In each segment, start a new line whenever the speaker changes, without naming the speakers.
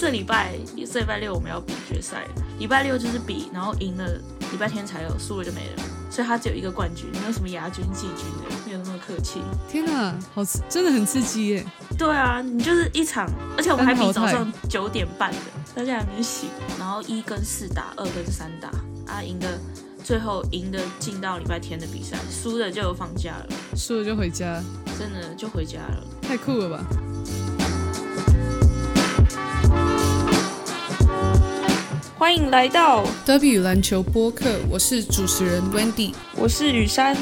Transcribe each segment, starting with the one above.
这礼拜这礼拜六我们要比决赛，礼拜六就是比，然后赢了，礼拜天才有，输了就没了。所以他只有一个冠军，没有什么亚军、季军的，没有那么客气。
天哪，好刺，真的很刺激耶！
对啊，你就是一场，而且我们还比早上九点半的，大家还没醒，然后一跟四打，二跟三打，啊，赢的最后赢的进到礼拜天的比赛，输的就放假了，
输了就回家，
真的就回家了，
太酷了吧！
欢迎来到
W 篮球播客，我是主持人 Wendy，
我是雨山。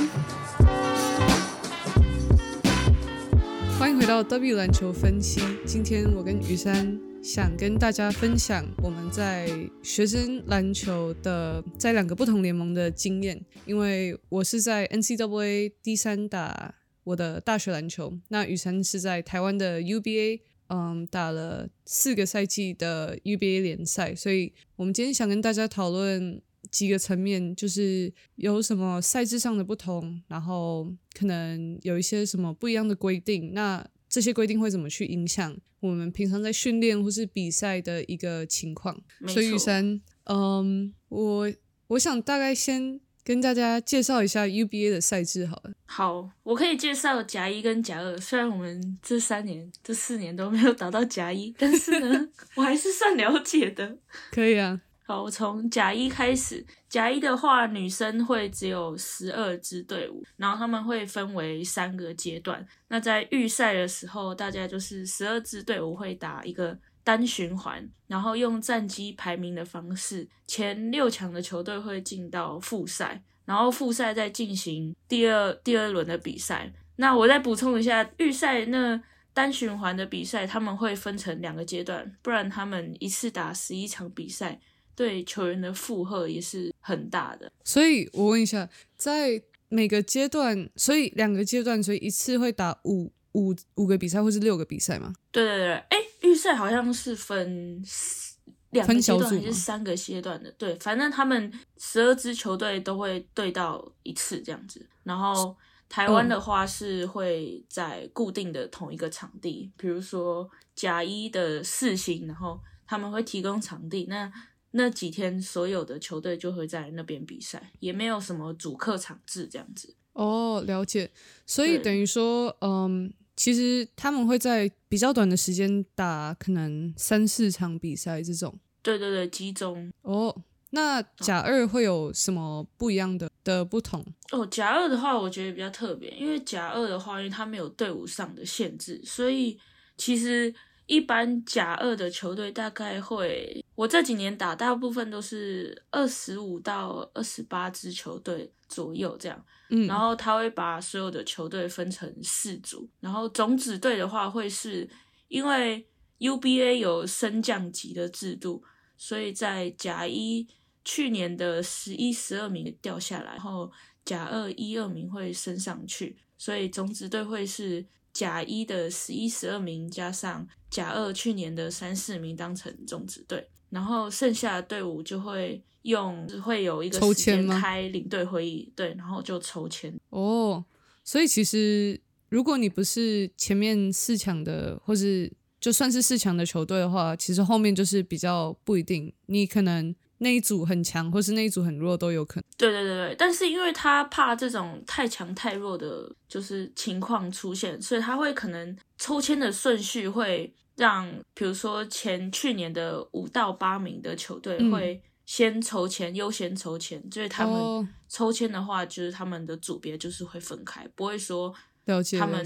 欢迎回到 W 篮球分析。今天我跟雨山想跟大家分享我们在学生篮球的在两个不同联盟的经验，因为我是在 NCAA 第三打我的大学篮球，那雨山是在台湾的 UBA。嗯，打了四个赛季的 UBA 联赛，所以我们今天想跟大家讨论几个层面，就是有什么赛制上的不同，然后可能有一些什么不一样的规定，那这些规定会怎么去影响我们平常在训练或是比赛的一个情况？所以雨山，嗯，我我想大概先。跟大家介绍一下 UBA 的赛制好了。
好，我可以介绍甲一跟甲二。虽然我们这三年、这四年都没有打到甲一，但是呢，我还是算了解的。
可以啊。
好，我从甲一开始。甲一的话，女生会只有十二支队伍，然后他们会分为三个阶段。那在预赛的时候，大家就是十二支队伍会打一个。单循环，然后用战绩排名的方式，前六强的球队会进到复赛，然后复赛再进行第二第二轮的比赛。那我再补充一下，预赛那单循环的比赛，他们会分成两个阶段，不然他们一次打十一场比赛，对球员的负荷也是很大的。
所以我问一下，在每个阶段，所以两个阶段，所以一次会打五五五个比赛，或是六个比赛吗？
对对对，哎。预赛好像是分两个阶段还是三个阶段的，对，反正他们十二支球队都会对到一次这样子。然后台湾的话是会在固定的同一个场地，比如说甲一的四星，然后他们会提供场地，那那几天所有的球队就会在那边比赛，也没有什么主客场制这样子。
哦，了解。所以等于说，嗯。其实他们会在比较短的时间打可能三四场比赛这种。
对对对，集中。
哦，那甲二会有什么不一样的的不同？
哦，甲二的话，我觉得比较特别，因为甲二的话，因为它没有队伍上的限制，所以其实一般甲二的球队大概会，我这几年打大部分都是二十五到二十八支球队左右这样。嗯，然后他会把所有的球队分成四组，然后种子队的话会是因为 UBA 有升降级的制度，所以在甲一去年的十一、十二名掉下来，然后甲二一二名会升上去，所以种子队会是甲一的十一、十二名加上甲二去年的三四名当成种子队，然后剩下的队伍就会。用会有一个抽签开领队会议，对，然后就抽签
哦。所以其实如果你不是前面四强的，或是就算是四强的球队的话，其实后面就是比较不一定。你可能那一组很强，或是那一组很弱都有可能。
对对对对，但是因为他怕这种太强太弱的，就是情况出现，所以他会可能抽签的顺序会让，比如说前去年的五到八名的球队会。先筹钱，优先筹钱，就是他们抽签的话，就是他们的组别就是会分开，不会说他们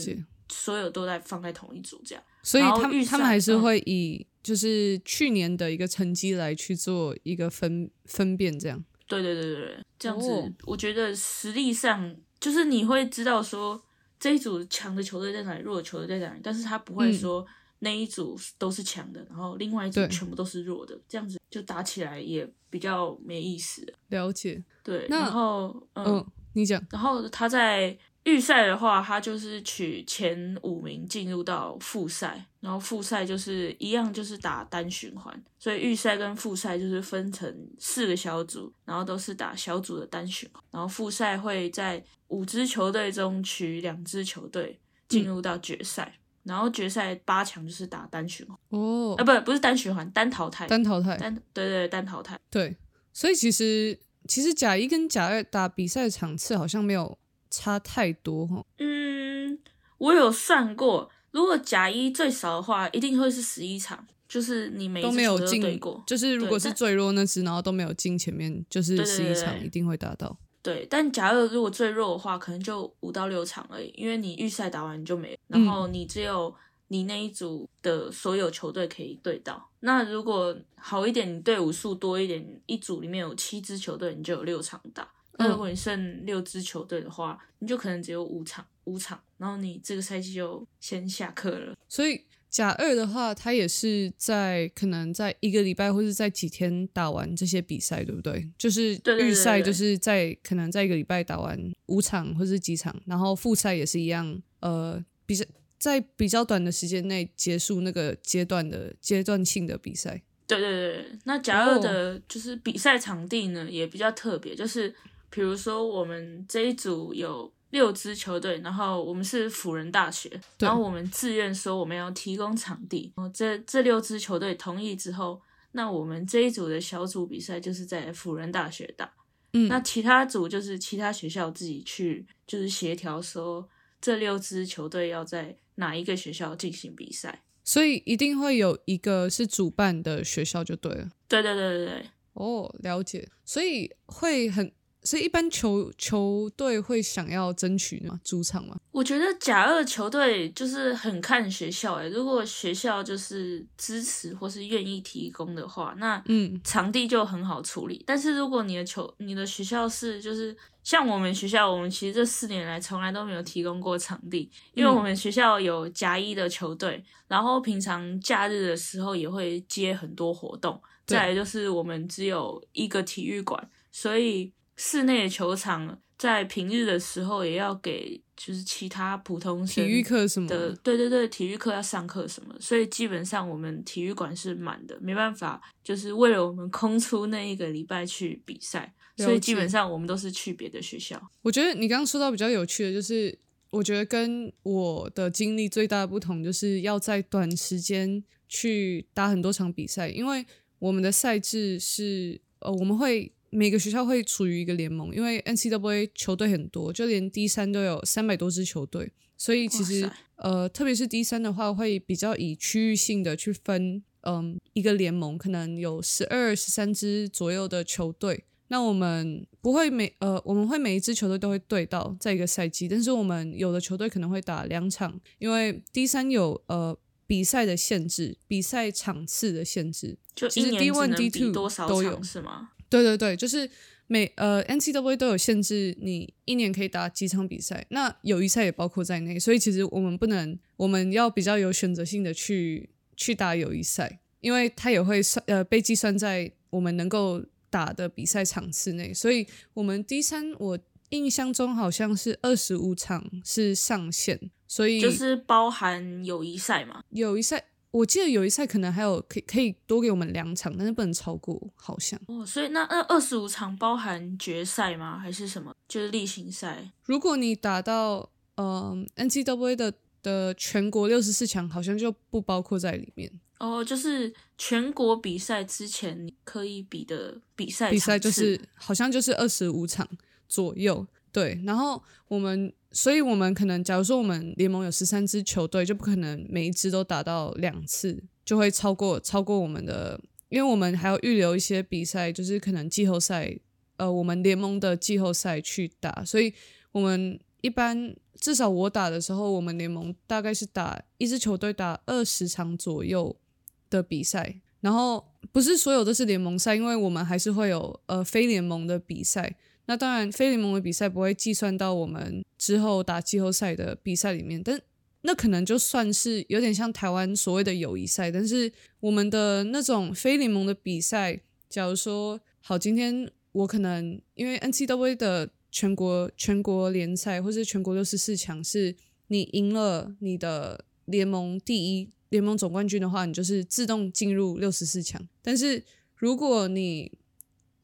所有都在放在同一组这样。
所以他们他们还是会以就是去年的一个成绩来去做一个分分辨这样。
对对对对对，这样子我觉得实力上就是你会知道说这一组强的球队在哪里，弱的球队在哪里，但是他不会说。那一组都是强的，然后另外一组全部都是弱的，这样子就打起来也比较没意思。
了解，
对。然后，嗯，
你讲。
然后他在预赛的话，他就是取前五名进入到复赛，然后复赛就是一样，就是打单循环。所以预赛跟复赛就是分成四个小组，然后都是打小组的单循环。然后复赛会在五支球队中取两支球队进入到决赛。然后决赛八强就是打单循环，
哦
啊，，不，不是单循环，单淘汰，
单淘汰，
单对对对单淘汰。
对，所以其实其实甲一跟甲二打比赛场次好像没有差太多哈。
嗯，我有算过，如果甲一最少的话，一定会是十一场，就是你每一
都没有进
对过。
就是如果是最弱那支，然后都没有进前面，就是十一场一定会达到。
对，但假如如果最弱的话，可能就五到六场而已，因为你预赛打完你就没，然
嗯
后你只有你那一组的所有球队可以对到。那如果好一点，你队伍数多一点，一组里面有七支球队，你就有六场打。那如果你剩六支球队的话，你就可能只有五场，五场，然后你这个赛季就先下课了。
所以甲二的话，他也是在可能在一个礼拜或是在几天打完这些比赛，对不对？就是预赛就是在可能在一个礼拜打完五场或是几场，然后复赛也是一样，呃，比较在比较短的时间内结束那个阶段的阶段性的比赛。
对对对，那甲
哦
二的就是比赛场地呢、也比较特别，就是比如说我们这一组有六支球队，然后我们是辅仁大学，然后我们自愿说我们要提供场地，然后这这六支球队同意之后，那我们这一组的小组比赛就是在辅仁大学打，
嗯
那其他组就是其他学校自己去就是协调说这六支球队要在哪一个学校进行比赛。
所以一定会有一个是主办的学校就对了。
对对对对对。
哦，了解。所以会很，所以一般球球队会想要争取嘛主场嘛。
我觉得甲二球队就是很看学校诶、如果学校就是支持或是愿意提供的话，那
嗯
场地就很好处理。但是如果你的球你的学校是就是像我们学校，我们其实这四年来从来都没有提供过场地，因为
嗯
我们学校有甲一的球队，然后平常假日的时候也会接很多活动。再来就是我们只有一个体育馆，所以室内的球场在平日的时候也要给就是其他普通生
体育课什么
的，对对对，体育课要上课什么，所以基本上我们体育馆是满的，没办法，就是为了我们空出那一个礼拜去比赛，所以基本上我们都是去别的学校。
我觉得你刚刚说到比较有趣的，就是我觉得跟我的经历最大的不同，就是要在短时间去打很多场比赛，因为我们的赛制是呃，我们会每个学校会处于一个联盟，因为 NCAA 球队很多，就连 D 三都有三百多支球队，所以其实呃，特别是 D 三的话，会比较以区域性的去分，嗯，一个联盟可能有十二、十三支左右的球队。那我们不会每呃，我们会每一支球队都会对到在一个赛季，但是我们有的球队可能会打两场，因为 D 三有呃比赛的限制，比赛场次的限制。
就
其实
一年只
D1
能比
D2
多少
都有
场是吗？
对对对，就是每呃 NCAA 都有限制，你一年可以打几场比赛，那友谊赛也包括在内，所以其实我们不能，我们要比较有选择性的去去打友谊赛，因为它也会算呃被计算在我们能够打的比赛场次内，所以我们 D 三我印象中好像是二十五场是上限，所以
就是包含友谊赛嘛。
友谊赛。我记得友谊赛可能还有可以可以多给我们两场，但是不能超过，好像。
哦，所以那那二十五场包含决赛吗？还是什么？就是例行赛？
如果你打到呃 N C W A 的的全国六十四强，好像就不包括在里面。
哦，就是全国比赛之前你可以比的比赛
比赛就是好像就是二十五场左右，对。然后我们，所以我们可能，假如说我们联盟有十三支球队，就不可能每一支都打到两次，就会超过超过我们的，因为我们还要预留一些比赛，就是可能季后赛，呃，我们联盟的季后赛去打，所以我们一般至少我打的时候，我们联盟大概是打一支球队打二十场左右的比赛，然后不是所有都是联盟赛，因为我们还是会有呃非联盟的比赛。那当然，非联盟的比赛不会计算到我们之后打季后赛的比赛里面，但那可能就算是有点像台湾所谓的友谊赛。但是我们的那种非联盟的比赛，假如说好，今天我可能因为 NCAA 的全国全国联赛或是全国六十四强，是你赢了你的联盟第一联盟总冠军的话，你就是自动进入六十四强。但是如果你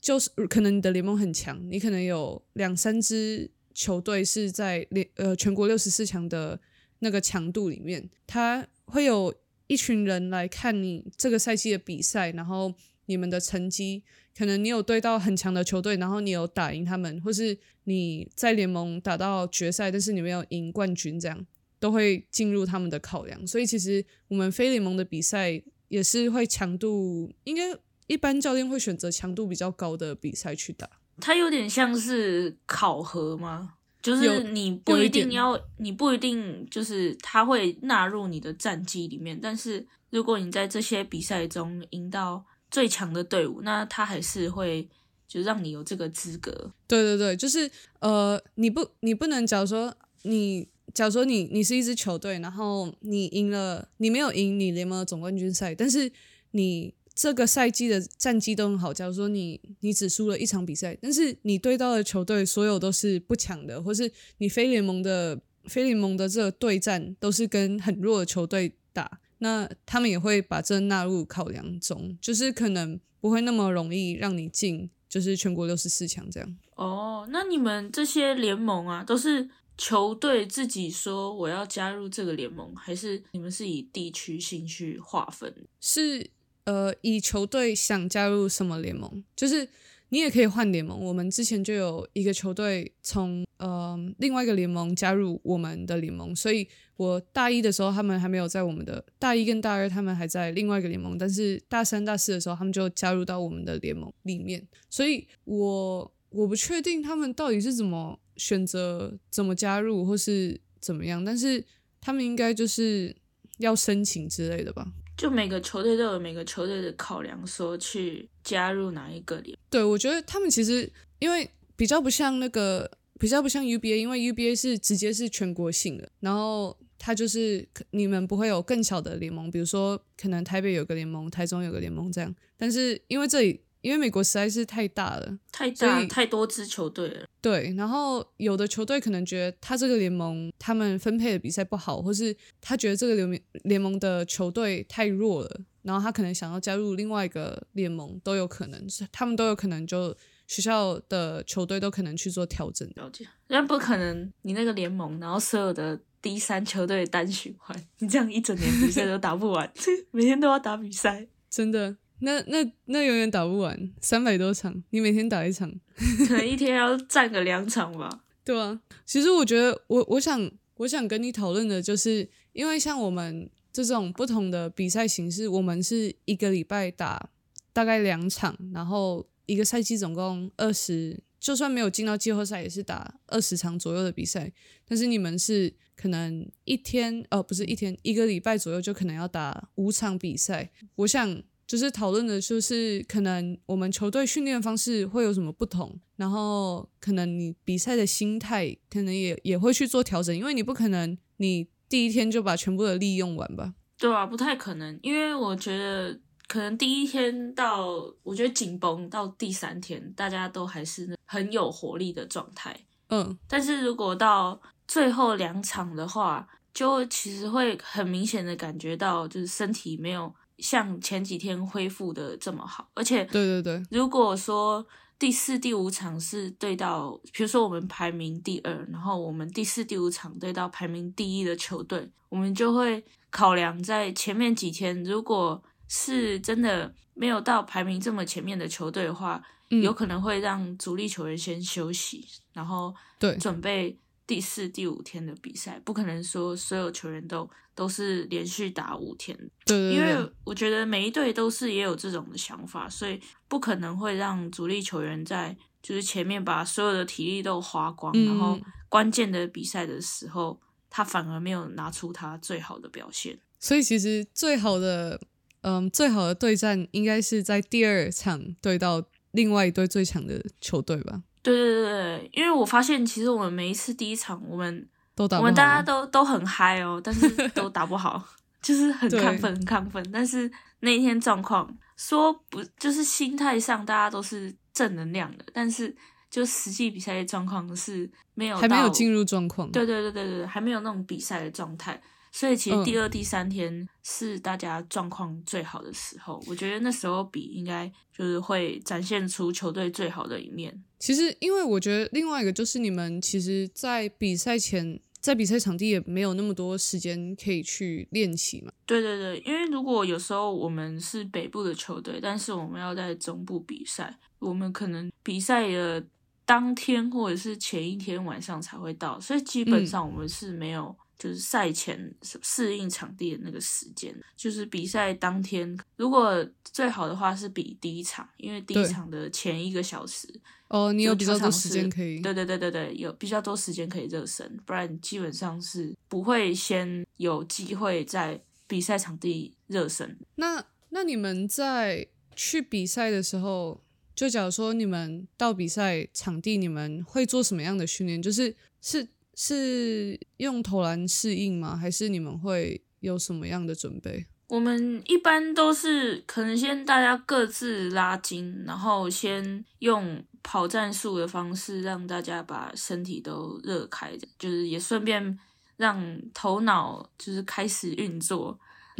就是可能你的联盟很强，你可能有两三支球队是在联呃全国六十四强的那个强度里面，他会有一群人来看你这个赛季的比赛，然后你们的成绩，可能你有对到很强的球队，然后你有打赢他们，或是你在联盟打到决赛，但是你没有赢冠军，这样都会进入他们的考量。所以其实我们非联盟的比赛也是会强度，应该一般教练会选择强度比较高的比赛去打。
它有点像是考核吗？就是你不一定要，你不一定就是他会纳入你的战绩里面。但是如果你在这些比赛中赢到最强的队伍，那他还是会就让你有这个资格。
对对对，就是呃，你不你不能假如说你假如说你你是一支球队，然后你赢了，你没有赢你联盟的总冠军赛，但是你。这个赛季的战绩都很好。假如说你你只输了一场比赛，但是你对到的球队所有都是不强的，或是你非联盟的非联盟的这个对战都是跟很弱的球队打，那他们也会把这纳入考量中，就是可能不会那么容易让你进，就是全国六十四强这样。
哦，那你们这些联盟啊，都是球队自己说我要加入这个联盟，还是你们是以地区性去划分？
是。呃，以球队想加入什么联盟，就是你也可以换联盟。我们之前就有一个球队从呃另外一个联盟加入我们的联盟，所以我大一的时候他们还没有在我们的大一跟大二，他们还在另外一个联盟，但是大三、大四的时候他们就加入到我们的联盟里面。所以我我不确定他们到底是怎么选择、怎么加入或是怎么样，但是他们应该就是要申请之类的吧。
就每个球队都有每个球队的考量，说去加入哪一个联。
对，我觉得他们其实因为比较不像那个，比较不像 UBA，因为 UBA 是直接是全国性的，然后它就是你们不会有更小的联盟，比如说可能台北有个联盟，台中有个联盟这样，但是因为这里。因为美国实在是太大了，
太大太多支球队了。
对，然后有的球队可能觉得他这个联盟他们分配的比赛不好，或是他觉得这个联盟联盟的球队太弱了，然后他可能想要加入另外一个联盟都有可能，是他们都有可能就学校的球队都可能去做调整。
了解，但不可能你那个联盟，然后所有的第三球队单循环，你这样一整年比赛都打不完，每天都要打比赛，
真的。那那那永远打不完，三百多场，你每天打一场，
可能一天要战个两场吧。
对啊，其实我觉得，我我想我想跟你讨论的就是，因为像我们这种不同的比赛形式，我们是一个礼拜打大概两场，然后一个赛季总共二十，就算没有进到季后赛，也是打二十场左右的比赛。但是你们是可能一天，呃，不是一天，一个礼拜左右就可能要打五场比赛。我想。就是讨论的，就是可能我们球队训练方式会有什么不同，然后可能你比赛的心态可能也也会去做调整，因为你不可能你第一天就把全部的力用完吧？
对啊，不太可能，因为我觉得可能第一天到我觉得紧绷到第三天，大家都还是很有活力的状态。
嗯，
但是如果到最后两场的话，就其实会很明显的感觉到，就是身体没有。像前几天恢复的这么好，而且
对对对，
如果说第四、第五场是对到，比如说我们排名第二，然后我们第四、第五场对到排名第一的球队，我们就会考量在前面几天，如果是真的没有到排名这么前面的球队的话，有可能会让主力球员先休息，然后
对。
准备。第四、第五天的比赛，不可能说所有球员都都是连续打五天，
对，
因为我觉得每一队都是也有这种的想法，所以不可能会让主力球员在就是前面把所有的体力都花光，然后关键的比赛的时候，他反而没有拿出他最好的表现。
所以其实最好的，嗯，最好的对战应该是在第二场对到另外一队最强的球队吧。
对对对对，因为我发现其实我们每一次第一场，我们
都打，
我们大家都都很嗨哦，但是都打不好，就是很亢奋，很亢奋。但是那一天状况说不，就是心态上大家都是正能量的，但是就实际比赛的状况是没有，
还没有进入状况。
对对对对对，还没有那种比赛的状态。所以其实第二、第三天是大家状况最好的时候，我觉得那时候比应该就是会展现出球队最好的一面。
其实，因为我觉得另外一个就是你们其实，在比赛前，在比赛场地也没有那么多时间可以去练习嘛。
对对对，因为如果有时候我们是北部的球队，但是我们要在中部比赛，我们可能比赛的当天或者是前一天晚上才会到，所以基本上我们是没有。就是赛前适应场地的那个时间，就是比赛当天，如果最好的话是比第一场，因为第一场的前一个小时，
哦，你有比较多时间可以，
对对对对对，有比较多时间可以热身，不然基本上是不会先有机会在比赛场地热身。
那那你们在去比赛的时候，就假如说你们到比赛场地，你们会做什么样的训练？就是是。是用投篮适应吗？还是你们会有什么样的准备？
我们一般都是可能先大家各自拉筋，然后先用跑战术的方式让大家把身体都热开，就是也顺便让头脑就是开始运作，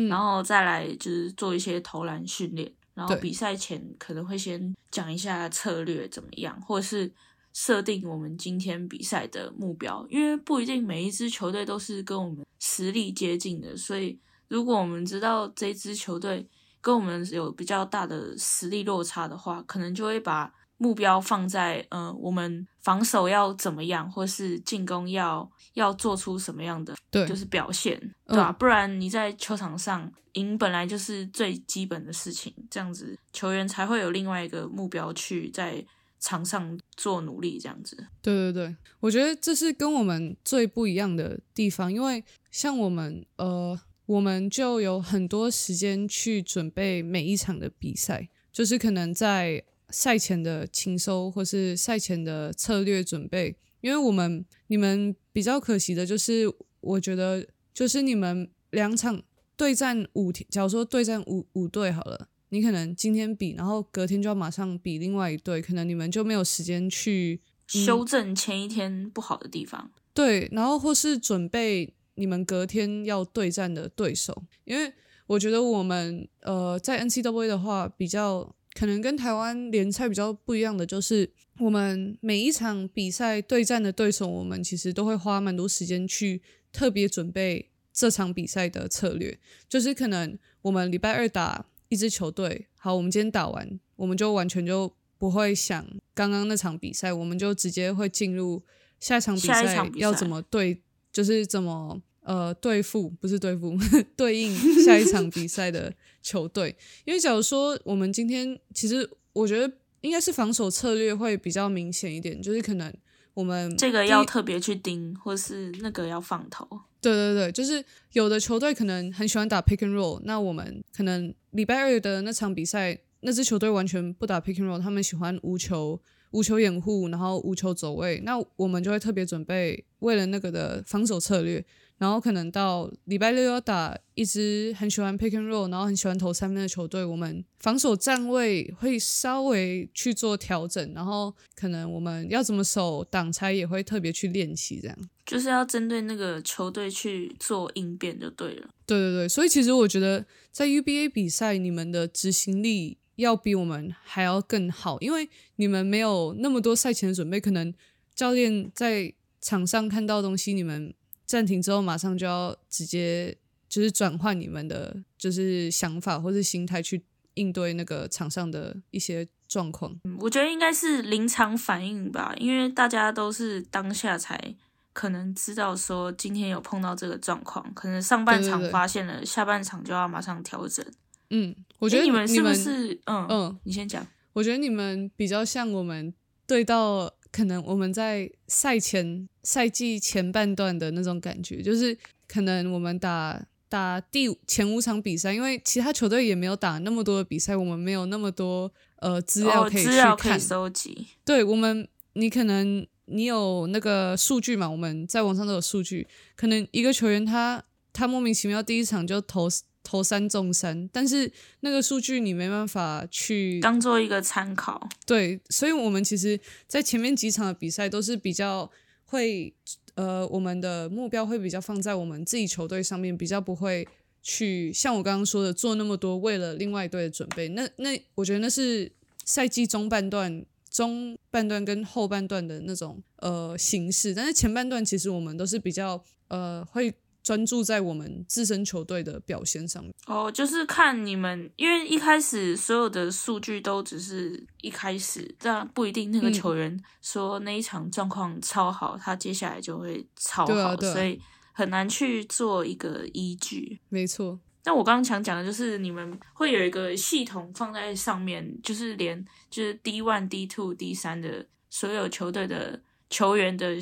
然后再来就是做一些投篮训练。然后比赛前可能会先讲一下策略怎么样，或者是。设定我们今天比赛的目标，因为不一定每一支球队都是跟我们实力接近的，所以如果我们知道这支球队跟我们有比较大的实力落差的话，可能就会把目标放在呃，我们防守要怎么样，或是进攻要要做出什么样的，
对，
就是表现，对吧？不然你在球场上赢本来就是最基本的事情，这样子球员才会有另外一个目标去在。场上做努力这样子，
对对对，我觉得这是跟我们最不一样的地方，因为像我们，呃，我们就有很多时间去准备每一场的比赛，就是可能在赛前的清收或是赛前的策略准备，因为我们你们比较可惜的就是，我觉得就是你们两场对战五天，假如说对战五五队好了。你可能今天比，然后隔天就要马上比另外一队，可能你们就没有时间去
修正前一天不好的地方。
对，然后或是准备你们隔天要对战的对手，因为我觉得我们呃在 N C W A 的话，比较可能跟台湾联赛比较不一样的，就是我们每一场比赛对战的对手，我们其实都会花蛮多时间去特别准备这场比赛的策略，就是可能我们礼拜二打。一支球队好，我们今天打完，我们就完全就不会想刚刚那场比赛，我们就直接会进入下一场比赛要怎么对，就是怎么呃对付，不是对付，对应 下一场比赛的球队。因为假如说我们今天，其实我觉得应该是防守策略会比较明显一点，就是可能我们
这个要特别去盯，或是那个要放头。
对对对，就是有的球队可能很喜欢打 pick and roll，那我们可能礼拜二的那场比赛，那支球队完全不打 pick and roll，他们喜欢无球、无球掩护，然后无球走位，那我们就会特别准备为了那个的防守策略。然后可能到礼拜六要打一支很喜欢 pick and roll，然后很喜欢投三分的球队，我们防守站位会稍微去做调整，然后可能我们要怎么守挡拆也会特别去练习，这样
就是要针对那个球队去做应变就对了。
对对对，所以其实我觉得在 UBA 比赛，你们的执行力要比我们还要更好，因为你们没有那么多赛前的准备，可能教练在场上看到东西，你们。暂停之后，马上就要直接就是转换你们的，就是想法或是心态去应对那个场上的一些状况。
我觉得应该是临场反应吧，因为大家都是当下才可能知道说今天有碰到这个状况，可能上半场发现了，下半场就要马上调整。
嗯，我觉得
你们是不是？嗯嗯，你先讲。
我觉得你们比较像我们对到。可能我们在赛前赛季前半段的那种感觉，就是可能我们打打第前五场比赛，因为其他球队也没有打那么多的比赛，我们没有那么多呃资料可以去看
收集。
对我们，你可能你有那个数据嘛？我们在网上都有数据，可能一个球员他他莫名其妙第一场就投。投三中三，但是那个数据你没办法去
当做一个参考。
对，所以我们其实，在前面几场的比赛都是比较会，呃，我们的目标会比较放在我们自己球队上面，比较不会去像我刚刚说的做那么多为了另外一队的准备。那那我觉得那是赛季中半段中半段跟后半段的那种呃形式，但是前半段其实我们都是比较呃会专注在我们自身球队的表现上面。
哦，就是看你们，因为一开始所有的数据都只是一开始，但不一定那个
嗯
球员说那一场状况超好，他接下来就会超好，所以很难去做一个依据。
没错，
那我刚刚想讲的就是，你们会有一个系统放在上面，就是连就是 D one、D two、D 三的所有球队的球员的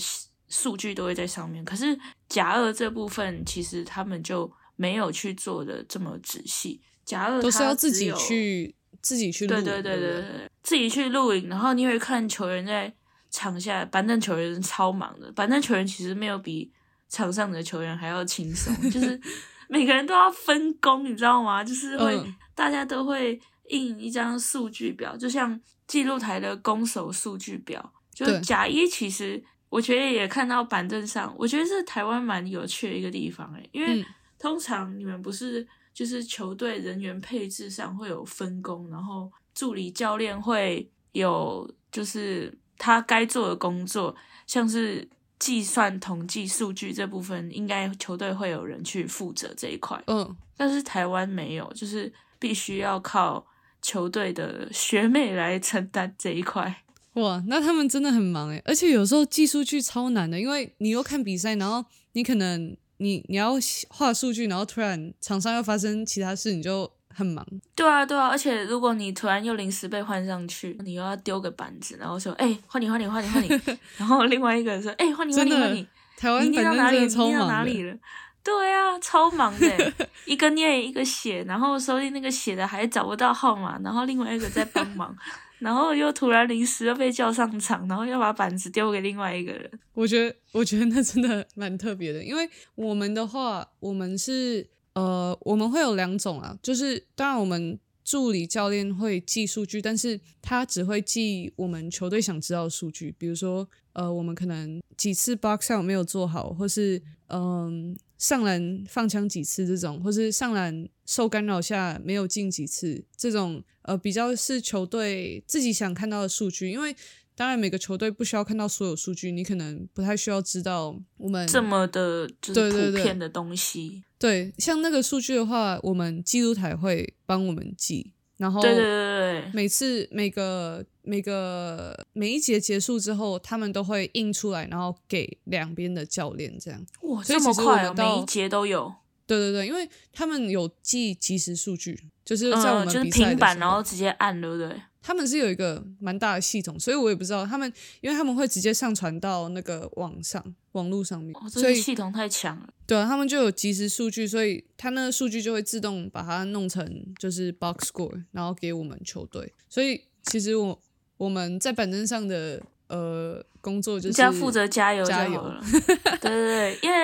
数据都会在上面。可是甲二这部分，其实他们就没有去做的这么仔细。甲二
都是要自己去自己去录，
对对对
对
对对，自己去录影，然后你会看球员在场下，板凳球员超忙的，板凳球员其实没有比场上的球员还要轻松，就是 每个人都要分工，你知道吗？就是会、
嗯
大家都会印一张数据表，就像记录台的攻守数据表，就是甲一其实。我觉得也看到板凳上，我觉得是台湾蛮有趣的一个地方诶，因为
嗯
通常你们不是就是球队人员配置上会有分工，然后助理教练会有就是他该做的工作，像是计算统计数据这部分，应该球队会有人去负责这一块。
嗯，
但是台湾没有，就是必须要靠球队的学妹来承担这一块。
哇，那他们真的很忙诶，而且有时候寄数据超难的，因为你又看比赛，然后你可能你你要画数据，然后突然场上又发生其他事，你就很忙。
对啊，对啊，而且如果你突然又临时被换上去，你又要丢个板子，然后说：“哎、换你，换你，换你，换你。”然后另外一个人说：“哎、换你，换你，换你。”
台湾
你念到哪里？你念到哪里了？对啊，超忙的，一个念一个写，然后说不定那个写的还找不到号码，然后另外一个在帮忙，然后又突然临时又被叫上场，然后又把板子丢给另外一个人。
我觉得，我觉得那真的蛮特别的，因为我们的话，我们是呃，我们会有两种啊，就是当然我们助理教练会记数据，但是他只会记我们球队想知道的数据，比如说呃，我们可能几次 box out 没有做好，或是嗯、上篮放枪几次这种，或是上篮受干扰下没有进几次这种，呃，比较是球队自己想看到的数据，因为。当然，每个球队不需要看到所有数据，你可能不太需要知道我们
这么的，就是
对对对
普遍的东西。
对像那个数据的话，我们记录台会帮我们记，然后
对对对对对，
每次每个每个每一节结束之后，他们都会印出来，然后给两边的教练这样。
哇，
所以其实
这么快每一节都有，
对对对，因为他们有记即时数据，就是在我
嗯，就是
们
平板，然后直接按，对不对？
他们是有一个蛮大的系统，所以我也不知道他们，因为他们会直接上传到那个网上网络上面，
哦，
所以
个系统太强了。
对啊，他们就有即时数据，所以他那个数据就会自动把它弄成就是 box score，然后给我们球队。所以其实我我们在板凳上的呃工作就是
你只要负责加油
加油
好了。对对对，因为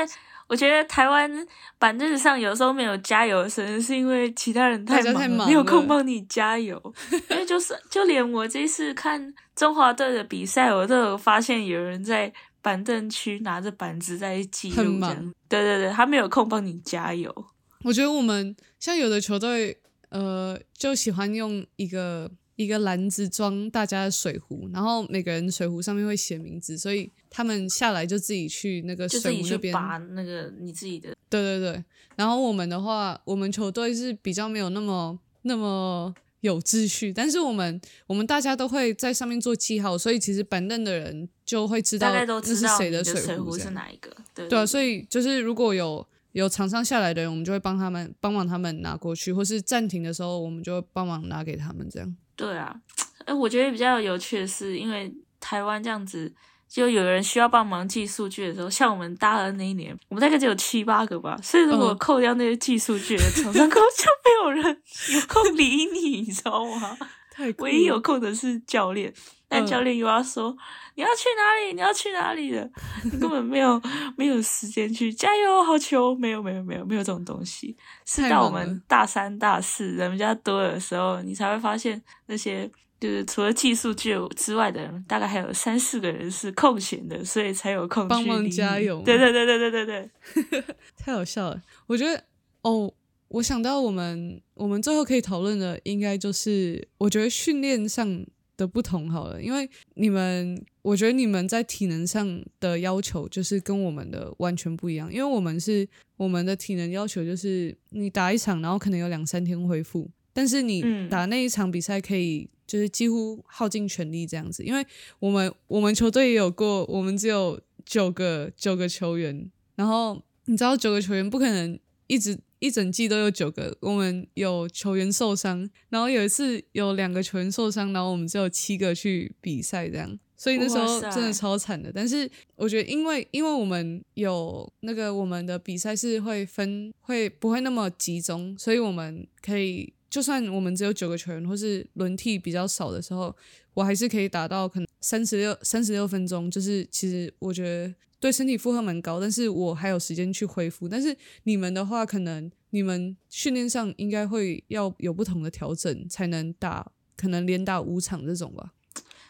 我觉得台湾板凳上有时候没有加油声，是因为其他人
大家
忙了，没有空帮你加油。因为就是就连我这次看中华队的比赛，我都有发现有人在板凳区拿着板子在记录，
很忙
这样。对对对，他没有空帮你加油。
我觉得我们像有的球队，呃，就喜欢用一个一个篮子装大家的水壶，然后每个人水壶上面会写名字，所以他们下来就自己去那个水壶那边。
拔那个你自己的，
对对对，然后我们的话，我们球队是比较没有那么那么有秩序，但是我们我们大家都会在上面做记号，所以其实板凳的人就会知道这是谁的
水壶
壶
是哪一个。对
对啊，所以就是如果有有场上下来的人，我们就会帮他们帮忙他们拿过去，或是暂停的时候，我们就会帮忙拿给他们这样。
对啊，哎，我觉得比较有趣的是，因为台湾这样子，就有人需要帮忙记数据的时候，像我们大二那一年，我们大概只有七八个吧，所以如果
嗯
扣掉那些记数据的场上，根本就没有人有空理你，你知道吗？唯一有空的是教练，但
嗯。
教练又要说、你要去哪里，你要去哪里的，你根本没有没有时间去加油好球，没有没有没有没有这种东西，是
太
到我们大三大四人比较多的时候，你才会发现那些。就是除了技术具之外的人，大概还有三四个人是空闲的，所以才有空
帮忙
去
加。油
对对对对对对对，
太好笑了。我觉得哦，我想到我们我们最后可以讨论的，应该就是我觉得训练上的不同好了，因为你们，我觉得你们在体能上的要求就是跟我们的完全不一样，因为我们是我们的体能要求就是你打一场，然后可能有两三天恢复，但是你打那一场比赛可以就是几乎耗尽全力这样子，因为我们我们球队也有过，我们只有九个九个球员，然后你知道九个球员不可能一直。一整季都有九个，我们有球员受伤，然后有一次有两个球员受伤，然后我们只有七个去比赛，这样，所以那时候真的超惨的。但是我觉得，因为因为我们有那个我们的比赛是会分，会不会那么集中，所以我们可以，就算我们只有九个球员，或是轮替比较少的时候，我还是可以打到可能三十六三十六分钟。就是其实我觉得。对身体负荷蛮高，但是我还有时间去恢复。但是你们的话，可能你们训练上应该会要有不同的调整，才能打，可能连打五场这种吧。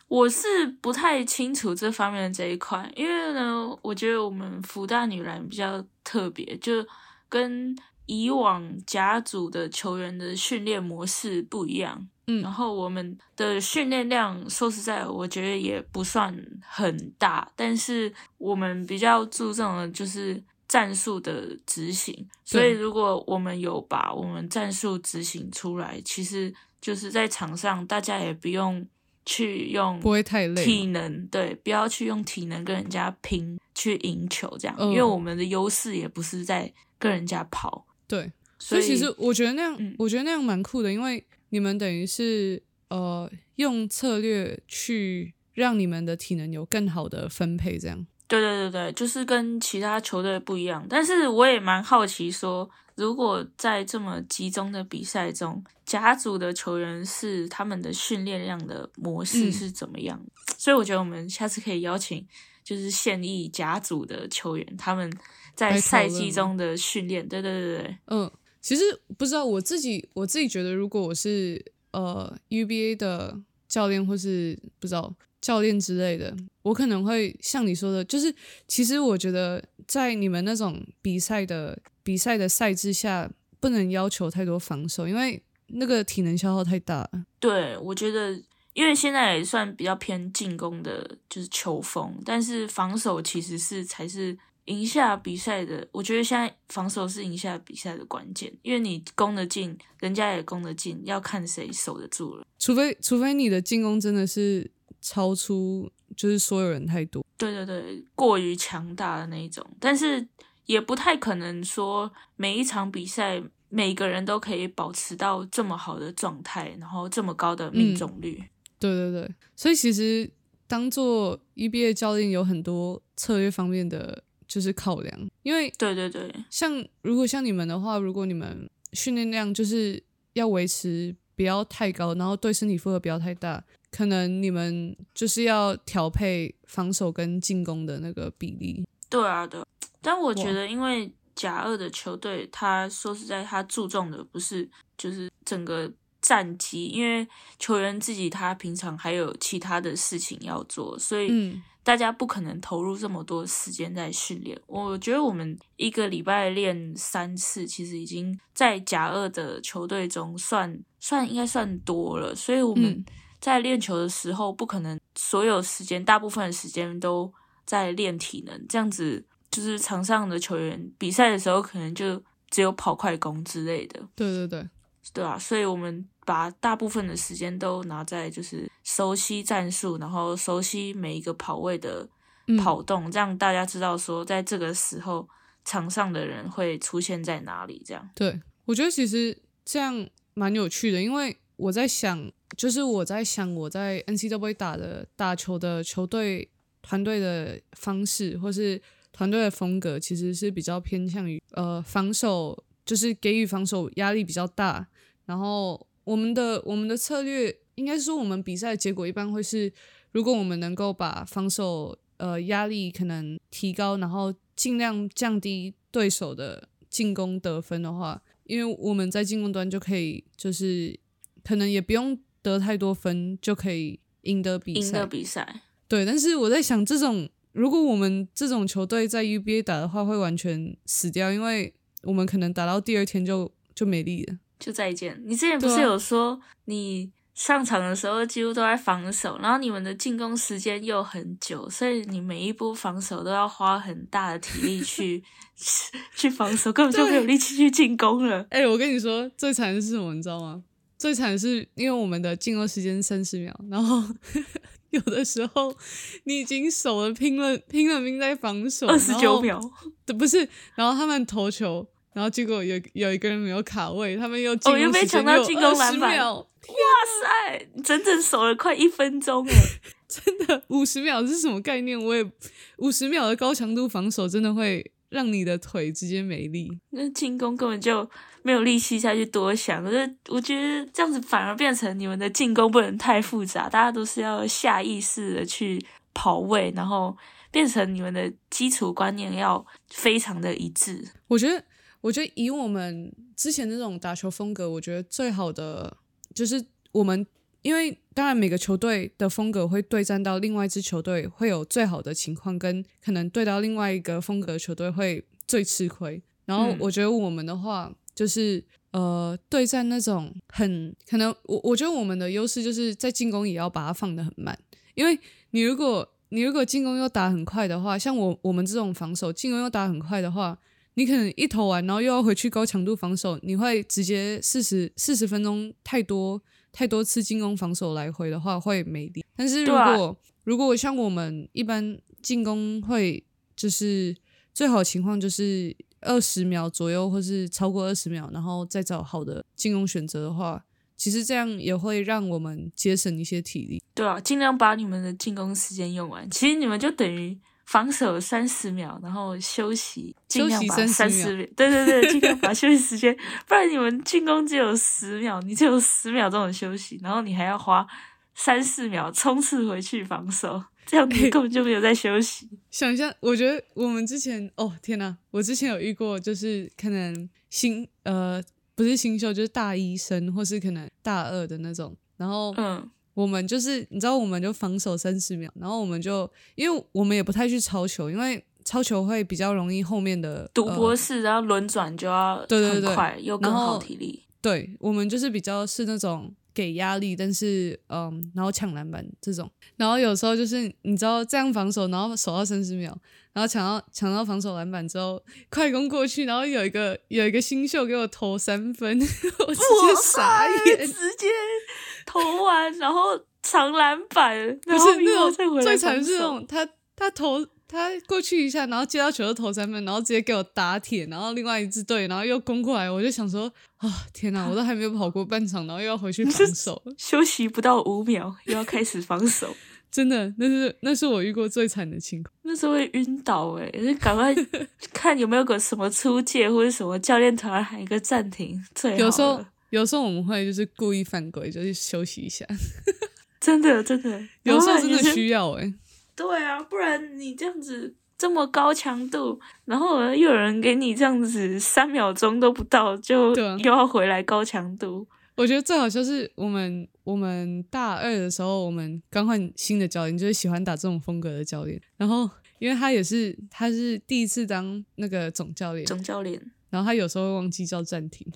我是不太清楚这方面的这一块，因为呢，我觉得我们福大女篮比较特别，就跟以往甲组的球员的训练模式不一样。嗯，然后我们的训练量说实在，我觉得也不算很大，但是我们比较注重的就是战术的执行。所以如果我们有把我们战术执行出来，其实就是在场上大家也不用去用
不会太累
体能，对，不要去用体能跟人家拼去赢球这样，因为我们的优势也不是在跟人家跑。
对，所以其实我觉得那样，我觉得那样蛮酷的，因为。你们等于是呃用策略去让你们的体能有更好的分配，这样。
对对对对，就是跟其他球队不一样。但是我也蛮好奇，说如果在这么集中的比赛中，甲组的球员是他们的训练量的模式是怎么样？所以我觉得我们下次可以邀请，就是现役甲组的球员他们在赛季中的训练。对对对对，
嗯。其实不知道我自己，我自己觉得，如果我是呃 UBA 的教练，或是不知道教练之类的，我可能会像你说的，就是其实我觉得在你们那种比赛的比赛的赛制下，不能要求太多防守，因为那个体能消耗太大。
对，我觉得因为现在也算比较偏进攻的，就是球风，但是防守其实是才是。赢下比赛的，我觉得现在防守是赢下比赛的关键，因为你攻得进，人家也攻得进，要看谁守得住了。
除非除非你的进攻真的是超出，就是所有人太多。
对对对，过于强大的那一种，但是也不太可能说每一场比赛每个人都可以保持到这么好的状态，然后这么高的命中率。
对对对，所以其实当做 EBA 教练有很多策略方面的。就是考量，因为
对对对，
像如果像你们的话，如果你们训练量就是要维持不要太高，然后对身体负荷不要太大，可能你们就是要调配防守跟进攻的那个比例。
对啊，对。但我觉得，因为甲二的球队，他说实在，他注重的不是就是整个战绩，因为球员自己他平常还有其他的事情要做，所以。大家不可能投入这么多时间在训练。我觉得我们一个礼拜练三次，其实已经在甲二的球队中算算应该算多了。所以我们在练球的时候，不可能所有时间、大部分的时间都在练体能。这样子就是场上的球员比赛的时候，可能就只有跑快攻之类的。
对对对，
对啊，所以我们。把大部分的时间都拿在就是熟悉战术，然后熟悉每一个跑位的跑动，这样大家知道说在这个时候场上的人会出现在哪里。这样，
对我觉得其实这样蛮有趣的，因为我在想，就是我在想我在 N C W 打的打球的球队团队的方式，或是团队的风格，其实是比较偏向于呃防守，就是给予防守压力比较大，然后。我们的我们的策略应该是说，我们比赛的结果一般会是，如果我们能够把防守呃压力可能提高，然后尽量降低对手的进攻得分的话，因为我们在进攻端就可以就是可能也不用得太多分就可以赢得比赛。赢
得比赛。
对，但是我在想，这种如果我们这种球队在 UBA 打的话，会完全死掉，因为我们可能打到第二天就就没力了。
就再见。你之前不是有说你上场的时候几乎都在防守，然后你们的进攻时间又很久，所以你每一波防守都要花很大的体力去 去防守，根本就没有力气去进攻了。
哎、我跟你说，最惨的是什么，你知道吗？最惨是因为我们的进攻时间三十秒，然后 有的时候你已经守了拼了拼了命在防守，
二十九，秒，
对，不是，然后他们投球，然后结果有有一个人没有卡位，他们又进
哦又被
攻时间又
抢到进攻篮板
秒，
哇塞，整整守了快一分钟哎！
真的五十秒是什么概念？我也五十秒的高强度防守真的会让你的腿直接没力。
那进攻根本就没有力气下去多想，可是我觉得这样子反而变成你们的进攻不能太复杂，大家都是要下意识的去跑位，然后变成你们的基础观念要非常的一致。
我觉得，我觉得以我们之前那种打球风格，我觉得最好的就是我们，因为当然每个球队的风格会对战到另外一支球队会有最好的情况，跟可能对到另外一个风格的球队会最吃亏。然后
嗯
我觉得我们的话就是。呃，对战那种很可能，我我觉得我们的优势就是在进攻也要把它放得很慢，因为你如果你如果进攻又打很快的话，像我我们这种防守进攻又打很快的话，你可能一投完，然后又要回去高强度防守，你会直接四十四十分钟太多太多次进攻防守来回的话会没力。但是如果、如果像我们一般进攻会就是最好情况就是二十秒左右，或是超过二十秒，然后再找好的进攻选择的话，其实这样也会让我们节省一些体力。
对啊，尽量把你们的进攻时间用完。其实你们就等于防守三十秒，然后休息，尽量把
休息30
三十秒，对对对，尽量把休息时间，不然你们进攻只有十秒，你只有十秒钟的休息，然后你还要花三四秒冲刺回去防守，这样你根本就没有在休息。
想一下，我觉得我们之前哦天哪，我之前有遇过，就是可能新呃不是新秀，就是大一生或是可能大二的那种，然后
嗯，
我们就是你知道，我们就防守三十秒，然后我们就因为我们也不太去抄球，因为抄球会比较容易后面的
赌
呃
博式，然后轮转就要
对对对
又更
然后
耗体力。
对我们就是比较是那种给压力，但是嗯，然后抢篮板这种，然后有时候就是你知道这样防守，然后守到三十秒，然后抢到抢到防守篮板之后，快攻过去，然后有一个有一个新秀给我投三分，我直接傻眼，
直接 投完，然后长篮板，
不
然后
是那种最惨是那种他他投他过去一下，然后接到球就投三分，然后直接给我打铁，然后另外一支队然后又攻过来，我就想说啊天哪，我都还没有跑过半场，然后又要回去防守，
休息不到五秒，又要开始防守，
真的那是那是我遇过最惨的情况。
那时候会晕倒哎、欸！就赶快看有没有个什么出界或者什么教练团喊一个暂停，最好
有时候有时候我们会就是故意犯规，就是休息一下，
真的真的，
有时候真的需要哎、
对啊，不然你这样子这么高强度，然后又有人给你这样子三秒钟都不到就又要回来高强度，
我觉得最好就是我们我们大二的时候，我们刚换新的教练，就是喜欢打这种风格的教练。然后因为他也是他是第一次当那个总教练，
总教练，
然后他有时候会忘记叫暂停。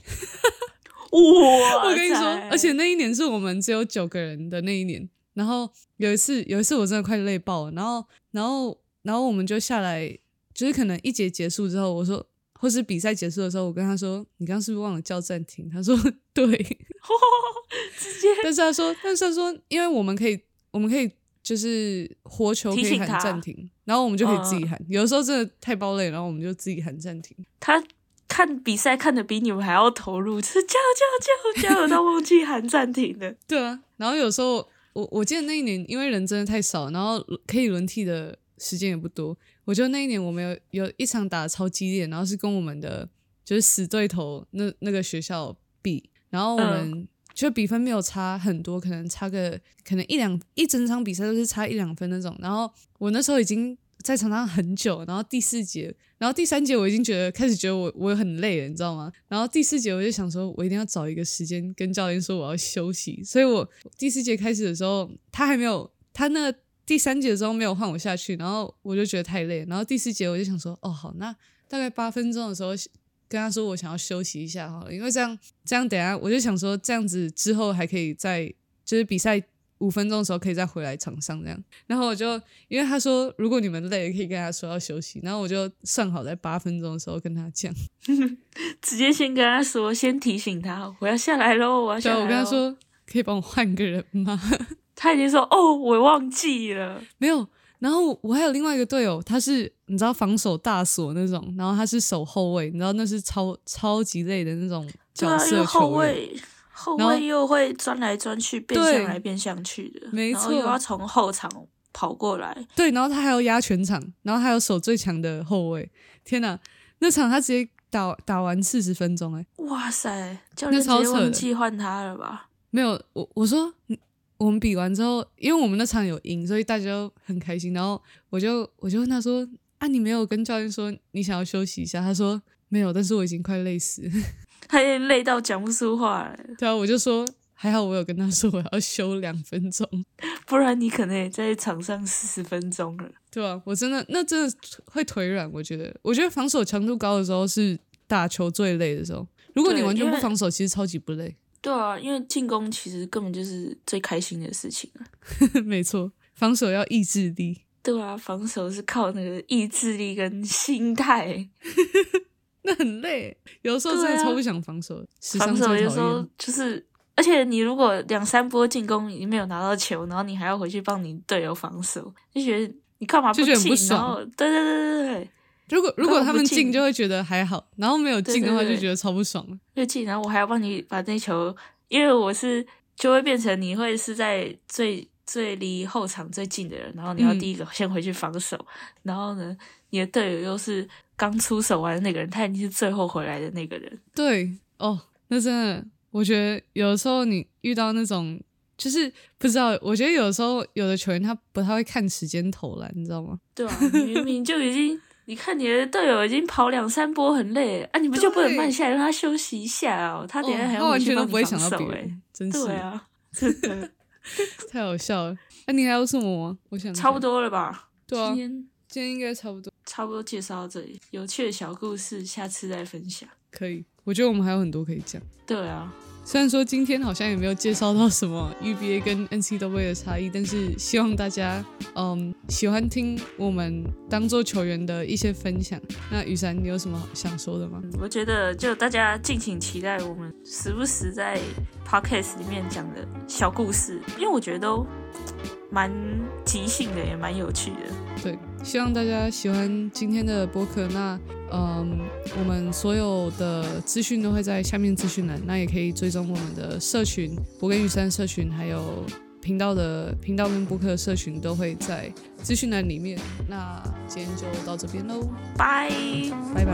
哇
我跟你说，而且那一年是我们只有九个人的那一年。然后有一次有一次我真的快累爆了，然后然后然后我们就下来，就是可能一节结束之后，我说。或是比赛结束的时候，我跟他说：“你刚刚是不是忘了叫暂停？”他说：“ 对。”
直接
但是他说，但是他说，因为我们可以，我们可以就是活球可以喊暂停，然后我们就可以自己喊。有的时候真的太爆累，然后我们就自己喊暂停。
他看比赛看的比你们还要投入，就是加油加油加油加油到忘记喊暂停的。
对啊，然后有时候我我记得那一年，因为人真的太少，然后可以轮替的时间也不多。我觉得那一年我们有有一场打得超激烈，然后是跟我们的就是死对头那那个学校比，然后我们就比分没有差很多，可能差个可能一两一整场比赛都是差一两分那种。然后我那时候已经在场上很久，然后第四节，然后第三节我已经觉得开始觉得我我很累了，你知道吗？然后第四节我就想说，我一定要找一个时间跟教练说我要休息，所以我第四节开始的时候，他还没有他那第三节的时候没有换我下去，然后我就觉得太累，然后第四节我就想说，哦好，那大概八分钟的时候跟他说我想要休息一下好了，因为这样这样等下我就想说这样子之后还可以再就是比赛五分钟的时候可以再回来场上这样。然后我就因为他说如果你们累，可以跟他说要休息。然后我就算好在八分钟的时候跟他讲，
直接先跟他说，先提醒他我要下来喽，我要下来。
我跟他说可以帮我换个人吗？
他已经说哦，我忘记了，
没有。然后我还有另外一个队友，他是你知道防守大锁那种，然后他是守后卫，你知道那是超超级累的那种角色
后卫，后卫又会钻来钻去，变向来变向去的，
没错，
又要从后场跑过来，
对，然后他还要压全场，然后还有守最强的后卫，天哪，那场他直接打打完四十分钟，哎，
哇塞，教练直接忘记换他了吧？
没有，我我说。我们比完之后，因为我们那场有赢，所以大家都很开心。然后我就我就问他说：“啊，你没有跟教练说你想要休息一下？”他说：“没有，但是我已经快累死，
他也累到讲不出话来。”
对啊，我就说还好，我有跟他说我要休两分钟，
不然你可能也在场上四十分钟了。
对啊，我真的那真的会腿软。我觉得，我觉得防守强度高的时候是打球最累的时候。如果你完全不防守，其实超级不累。
对啊，因为进攻其实根本就是最开心的事情啊。
没错，防守要意志力。
对啊，防守是靠那个意志力跟心态。
那很累，有时候真的超不想防守。
防守有时候就是，而且你如果两三波进攻你没有拿到球，然后你还要回去帮你队友防守，就觉得你干嘛不进？然后对对对对对。
如果如果他们进，就会觉得还好；然后没有进的话，就觉得超不爽了。
就进，然后我还要帮你把那球，因为我是就会变成你会是在最最离后场最近的人，然后你要第一个先回去防守。然后呢，你的队友又是刚出手完的那个人，他已经是最后回来的那个人。
对哦，那真的，我觉得有的时候你遇到那种，就是不知道。我觉得有的时候有的球员他不太会看时间投篮，你知道吗？
对啊，明明就已经。你看你的队友已经跑两三波很累啊，你不就不能慢下来让他休息一下哦？他等下还要
完全都不会想到别人，真是
对啊，真的
太好笑了。那你还有什么吗？我想
差不多了吧？
对啊，
今天
今天应该差不多，
差不多介绍到这里。有趣的小故事，下次再分享。
可以，我觉得我们还有很多可以讲。
对啊。
虽然说今天好像也没有介绍到什么 UBA 跟 NCAA 的差异，但是希望大家嗯喜欢听我们当做球员的一些分享。那雨伞，你有什么想说的吗？
我觉得就大家敬请期待我们时不时在 Podcast 里面讲的小故事，因为我觉得都蛮即兴的，也蛮有趣的。
对，希望大家喜欢今天的播客。那嗯，我们所有的资讯都会在下面资讯栏，那也可以追踪我们的社群，博根玉山社群，还有频道的频道跟播客社群都会在资讯栏里面。那今天就到这边喽，
拜
拜拜。